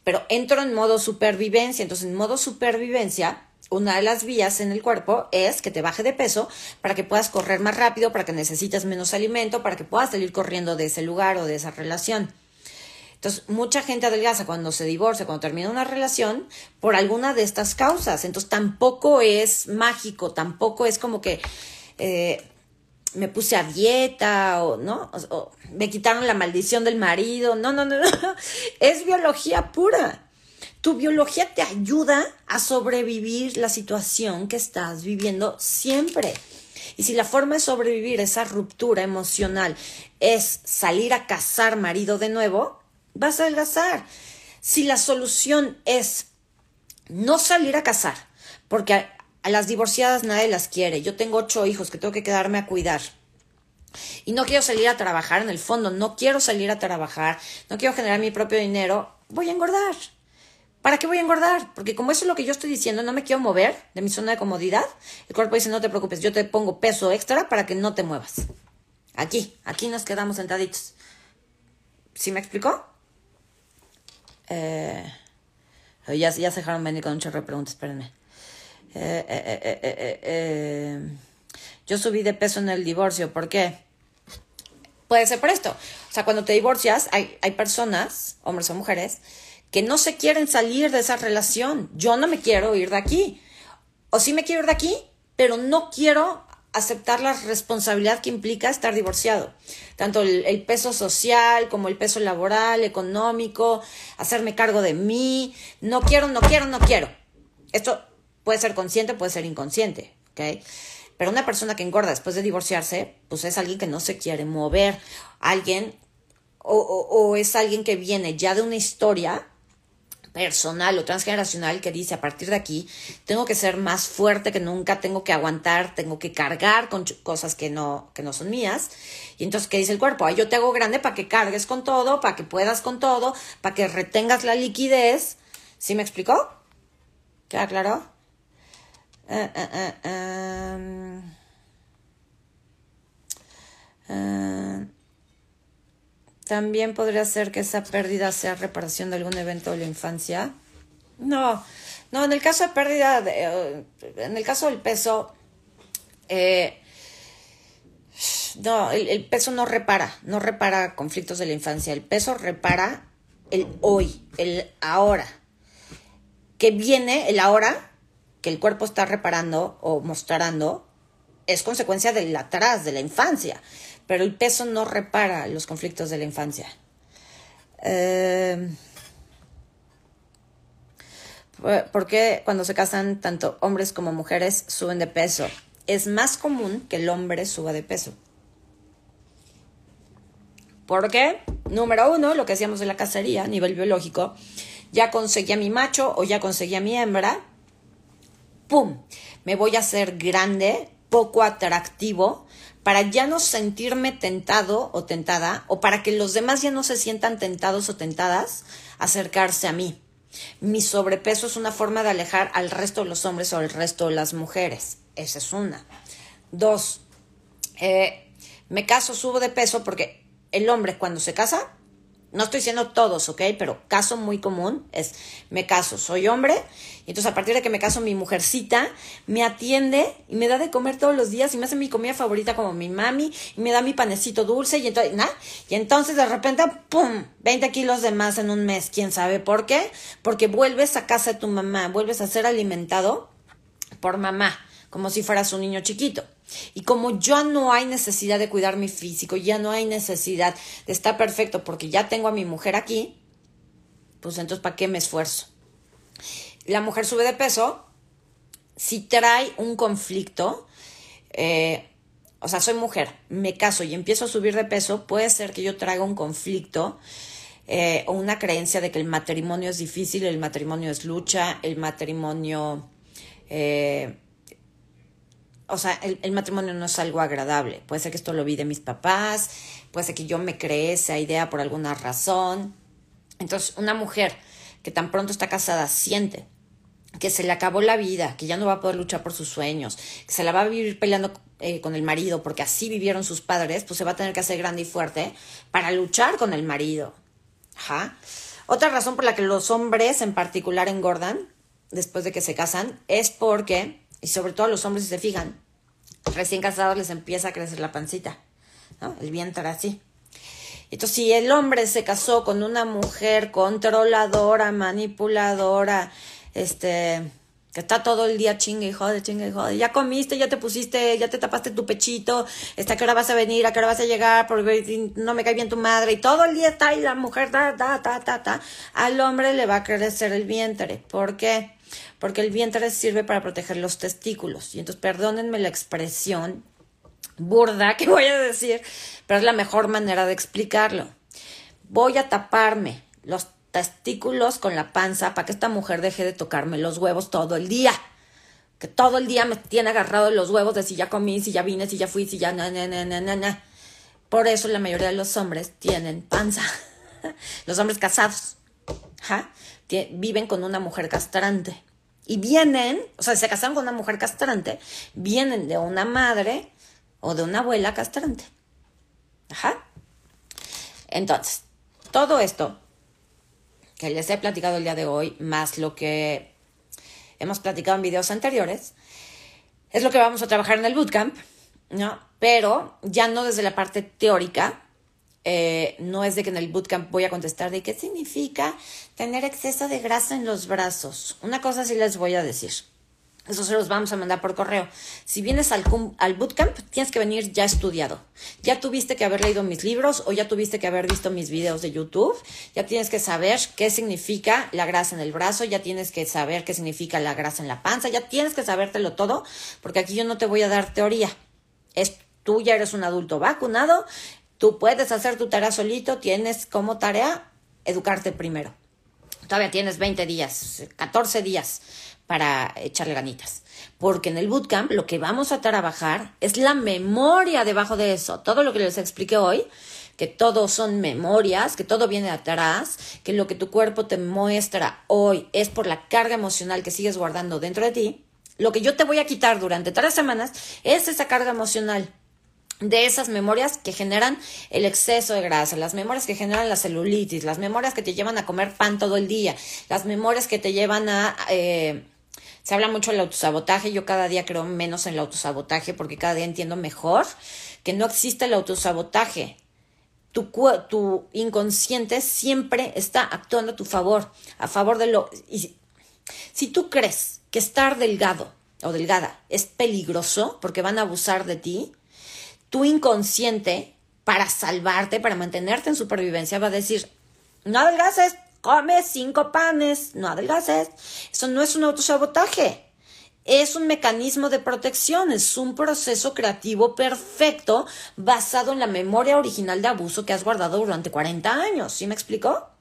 pero entro en modo supervivencia. Entonces, en modo supervivencia, una de las vías en el cuerpo es que te baje de peso para que puedas correr más rápido, para que necesites menos alimento, para que puedas salir corriendo de ese lugar o de esa relación. Entonces, mucha gente adelgaza cuando se divorcia, cuando termina una relación, por alguna de estas causas. Entonces, tampoco es mágico, tampoco es como que eh, me puse a dieta o, ¿no? me quitaron la maldición del marido. No, no, no, no. Es biología pura. Tu biología te ayuda a sobrevivir la situación que estás viviendo siempre. Y si la forma de sobrevivir esa ruptura emocional es salir a cazar marido de nuevo, vas a adelgazar. Si la solución es no salir a cazar, porque a, a, las divorciadas nadie las quiere, yo tengo ocho hijos que tengo que quedarme a cuidar. Y no quiero salir a trabajar, en el fondo, no quiero salir a trabajar, no quiero generar mi propio dinero, voy a engordar. ¿Para qué voy a engordar? Porque como eso es lo que yo estoy diciendo, no me quiero mover de mi zona de comodidad, el cuerpo dice, no te preocupes, yo te pongo peso extra para que no te muevas. Aquí, aquí nos quedamos sentaditos. ¿Sí me explicó? Eh, ya, ya se dejaron venir con un chorro de preguntas, espérenme. Eh, eh, yo subí de peso en el divorcio, ¿por qué? Puede ser por esto. O sea, cuando te divorcias, hay, hay personas, hombres o mujeres, que no se quieren salir de esa relación. Yo no me quiero ir de aquí. O sí me quiero ir de aquí, pero no quiero aceptar la responsabilidad que implica estar divorciado. Tanto el, peso social como el peso laboral, económico, hacerme cargo de mí. No quiero, no quiero, no quiero. Esto puede ser consciente, puede ser inconsciente. ¿ok? Pero una persona que engorda después de divorciarse, pues es alguien que no se quiere mover, alguien o es alguien que viene ya de una historia personal o transgeneracional que dice a partir de aquí tengo que ser más fuerte que nunca, tengo que aguantar, tengo que cargar con cosas que no, que no son mías. Y entonces, ¿qué dice el cuerpo? Ay, yo te hago grande para que cargues con todo, para que puedas con todo, para que retengas la liquidez. ¿Sí me explicó? ¿Queda claro? Uh, también podría ser que esa pérdida sea reparación de algún evento de la infancia. No, no, en el caso de pérdida, de, en el caso del peso, eh, no, el, peso no repara, no repara conflictos de la infancia. El peso repara el hoy, el ahora. Que viene el ahora, que el cuerpo está reparando o mostrando, es consecuencia del atrás, de la infancia pero el peso no repara los conflictos de la infancia. Eh, ¿Por qué cuando se casan tanto hombres como mujeres suben de peso? Es más común que el hombre suba de peso. ¿Por qué? Número uno, lo que hacíamos en la cacería a nivel biológico, ya conseguí a mi macho o ya conseguí a mi hembra, ¡pum! Me voy a hacer grande, poco atractivo, para ya no sentirme tentado o tentada, o para que los demás ya no se sientan tentados o tentadas, acercarse a mí. Mi sobrepeso es una forma de alejar al resto de los hombres o al resto de las mujeres. Esa es una. Dos, eh, me caso, subo de peso porque el hombre cuando se casa no estoy diciendo todos, ¿ok? Pero caso muy común es, me caso, soy hombre, y entonces a partir de que me caso, mi mujercita me atiende y me da de comer todos los días y me hace mi comida favorita como mi mami, y me da mi panecito dulce, y entonces. Y entonces de repente, ¡pum! 20 kilos de más en un mes, ¿quién sabe por qué? Porque vuelves a casa de tu mamá, vuelves a ser alimentado por mamá, como si fueras un niño chiquito. Y como ya no hay necesidad de cuidar mi físico, ya no hay necesidad de estar perfecto porque ya tengo a mi mujer aquí, pues entonces ¿para qué me esfuerzo? La mujer sube de peso, si trae un conflicto, eh, o sea, soy mujer, me caso y empiezo a subir de peso, puede ser que yo traiga un conflicto eh, o una creencia de que el matrimonio es difícil, el matrimonio es lucha, el matrimonio... Eh, o sea, el, matrimonio no es algo agradable. Puede ser que esto lo vi de mis papás, puede ser que yo me creé esa idea por alguna razón. Entonces, una mujer que tan pronto está casada siente que se le acabó la vida, que ya no va a poder luchar por sus sueños, que se la va a vivir peleando eh, con el marido, porque así vivieron sus padres, pues se va a tener que hacer grande y fuerte para luchar con el marido. Otra razón por la que los hombres en particular engordan después de que se casan es porque y sobre todo los hombres, si se fijan, recién casados les empieza a crecer la pancita. El vientre así. Entonces, si el hombre se casó con una mujer controladora, manipuladora, este, que está todo el día chingue y jode, chingue y jode, ya comiste, ya te pusiste, ya te tapaste tu pechito, ¿hasta qué hora vas a venir? ¿A qué hora vas a llegar? Porque no me cae bien tu madre, y todo el día está ahí la mujer, ta, ta, ta, ta, al hombre le va a crecer el vientre. ¿Por qué? Porque el vientre sirve para proteger los testículos. Y entonces, perdónenme la expresión burda que voy a decir, pero es la mejor manera de explicarlo. Voy a taparme los testículos con la panza para que esta mujer deje de tocarme los huevos todo el día. Que todo el día me tiene agarrado los huevos de si ya comí, si ya vine, si ya fui, si ya na, na, na, na, na. Por eso la mayoría de los hombres tienen panza. los hombres casados viven con una mujer castrante. Y vienen, o sea, se casaron con una mujer castrante, vienen de una madre o de una abuela castrante. Ajá. Entonces, todo esto que les he platicado el día de hoy, más lo que hemos platicado en videos anteriores, es lo que vamos a trabajar en el bootcamp, ¿no? Pero ya no desde la parte teórica, eh, no es de que en el bootcamp voy a contestar de qué significa tener exceso de grasa en los brazos. Una cosa sí les voy a decir. Eso se los vamos a mandar por correo. Si vienes al, al bootcamp, tienes que venir ya estudiado. Ya tuviste que haber leído mis libros o ya tuviste que haber visto mis videos de YouTube. Ya tienes que saber qué significa la grasa en el brazo. Ya tienes que saber qué significa la grasa en la panza. Ya tienes que sabértelo todo porque aquí yo no te voy a dar teoría. Es, tú ya eres un adulto vacunado. Tú puedes hacer tu tarea solito. Tienes como tarea educarte primero. Todavía tienes 20 días, 14 días para echarle ganitas. Porque en el bootcamp lo que vamos a trabajar es la memoria debajo de eso. Todo lo que les expliqué hoy, que todo son memorias, que todo viene atrás, que lo que tu cuerpo te muestra hoy es por la carga emocional que sigues guardando dentro de ti. Lo que yo te voy a quitar durante tres semanas es esa carga emocional de esas memorias que generan el exceso de grasa, las memorias que generan la celulitis, las memorias que te llevan a comer pan todo el día, las memorias que te llevan a... Eh, se habla mucho del autosabotaje, yo cada día creo menos en el autosabotaje porque cada día entiendo mejor que no existe el autosabotaje. Tu, inconsciente siempre está actuando a tu favor, a favor de lo... Y si tú crees que estar delgado o delgada es peligroso porque van a abusar de ti, tu inconsciente, para salvarte, para mantenerte en supervivencia, va a decir, no adelgaces, come cinco panes, no adelgaces. Eso no es un autosabotaje. Es un mecanismo de protección, es un proceso creativo perfecto basado en la memoria original de abuso que has guardado durante 40 años. ¿Sí me explicó?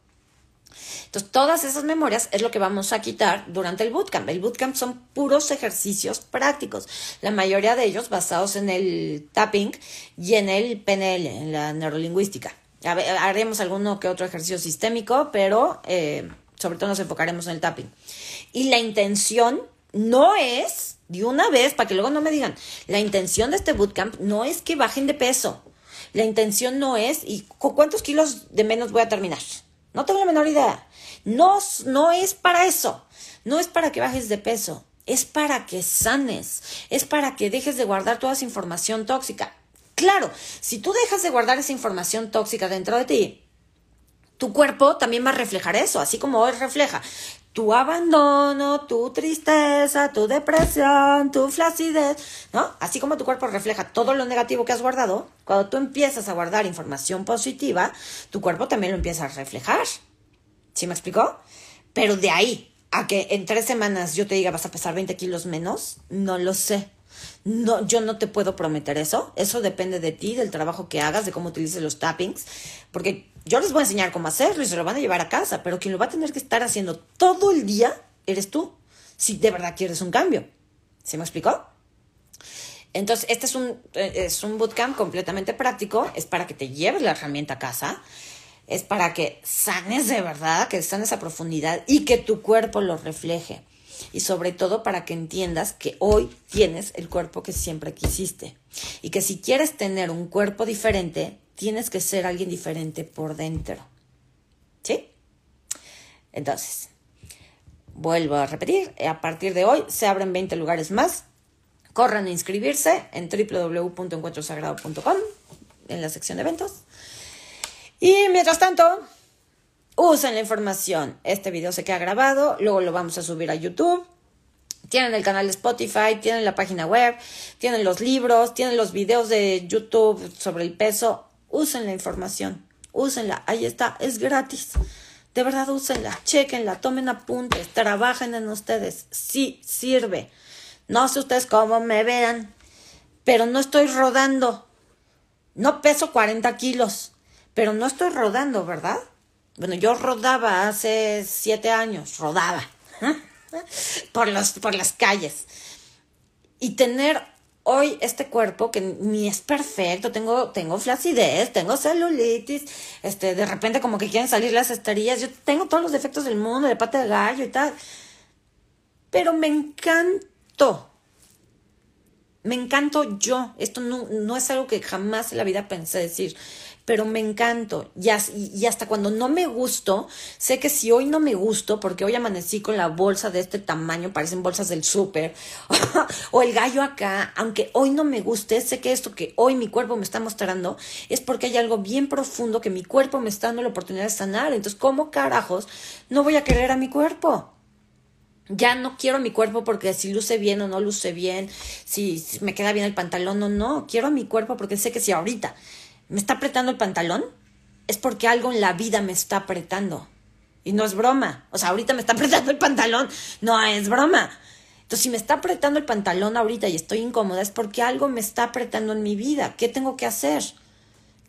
Entonces, todas esas memorias es lo que vamos a quitar durante el bootcamp. El bootcamp son puros ejercicios prácticos, la mayoría de ellos basados en el tapping y en el PNL, en la neurolingüística haremos alguno que otro ejercicio sistémico, pero eh, sobre todo nos enfocaremos en el tapping. Y la intención no es, de una vez, para que luego no me digan, la intención de este bootcamp no es que bajen de peso. La intención no es, ¿y cuántos kilos de menos voy a terminar? No tengo la menor idea. No, no es para eso. No es para que bajes de peso. Es para que sanes. Es para que dejes de guardar toda esa información tóxica. Claro, si tú dejas de guardar esa información tóxica dentro de ti, tu cuerpo también va a reflejar eso, así como hoy refleja tu abandono, tu tristeza, tu depresión, tu flacidez, ¿no? Así como tu cuerpo refleja todo lo negativo que has guardado, cuando tú empiezas a guardar información positiva, tu cuerpo también lo empieza a reflejar. ¿Sí me explicó? Pero de ahí a que en tres semanas yo te diga vas a pesar 20 kilos menos, no lo sé. No, yo no te puedo prometer eso. Eso depende de ti, del trabajo que hagas, de cómo utilices los tappings. Porque yo les voy a enseñar cómo hacerlo y se lo van a llevar a casa. Pero quien lo va a tener que estar haciendo todo el día eres tú. Si de verdad quieres un cambio. ¿Se me explicó? Entonces, este es un, eh, es un bootcamp completamente práctico. Es para que te lleves la herramienta a casa. Es para que sanes de verdad, que sanes a profundidad y que tu cuerpo lo refleje y sobre todo para que entiendas que hoy tienes el cuerpo que siempre quisiste y que si quieres tener un cuerpo diferente, tienes que ser alguien diferente por dentro. ¿Sí? Entonces, vuelvo a repetir, a partir de hoy se abren 20 lugares más. Corran a inscribirse en www.encuentrosagrado.com en la sección de eventos. Y mientras tanto, usen la información. Este video se queda grabado, luego lo vamos a subir a YouTube. Tienen el canal de Spotify, tienen la página web, tienen los libros, tienen los videos de YouTube sobre el peso. Usen la información, úsenla, ahí está, es gratis. De verdad, úsenla, chequenla, tomen apuntes, trabajen en ustedes. Sí, sirve. No sé ustedes cómo me vean, pero no estoy rodando. No peso 40 kilos, pero no estoy rodando, ¿verdad? Bueno, yo rodaba hace siete años, rodaba por, los, por las calles. Y tener hoy este cuerpo que ni es perfecto, tengo, tengo flacidez, tengo celulitis, este, de repente como que quieren salir las esterías, yo tengo todos los defectos del mundo, de pata de gallo y tal. Pero me encanto. Me encanto yo. Esto no, no es algo que jamás en la vida pensé decir pero me encanto. Y, y, hasta cuando no me gusto, sé que si hoy no me gusto, porque hoy amanecí con la bolsa de este tamaño, parecen bolsas del súper, o el gallo acá, aunque hoy no me guste, sé que esto que hoy mi cuerpo me está mostrando es porque hay algo bien profundo que mi cuerpo me está dando la oportunidad de sanar. Entonces, ¿cómo carajos no voy a querer a mi cuerpo? Ya no quiero mi cuerpo porque si luce bien o no luce bien, si, me queda bien el pantalón o no. Quiero mi cuerpo porque sé que si ahorita me está apretando el pantalón, es porque algo en la vida me está apretando. Y no es broma. O sea, ahorita me está apretando el pantalón, no es broma. Entonces, si me está apretando el pantalón ahorita y estoy incómoda, es porque algo me está apretando en mi vida. ¿Qué tengo que hacer?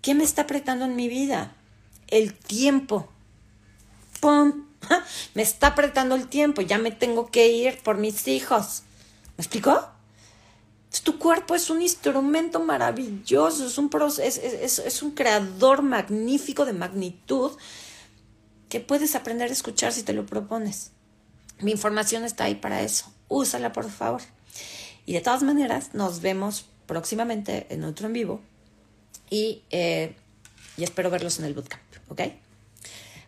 ¿Qué me está apretando en mi vida? El tiempo. ¡Pum! Me está apretando el tiempo, ya me tengo que ir por mis hijos. ¿Me explicó? Tu cuerpo es un instrumento maravilloso, es un, es, es un creador magnífico de magnitud que puedes aprender a escuchar si te lo propones. Mi información está ahí para eso. Úsala, por favor. Y de todas maneras, nos vemos próximamente en otro en vivo y, eh, y espero verlos en el bootcamp, ¿ok?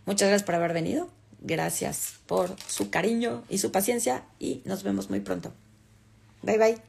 Muchas gracias por haber venido. Gracias por su cariño y su paciencia y nos vemos muy pronto. Bye bye.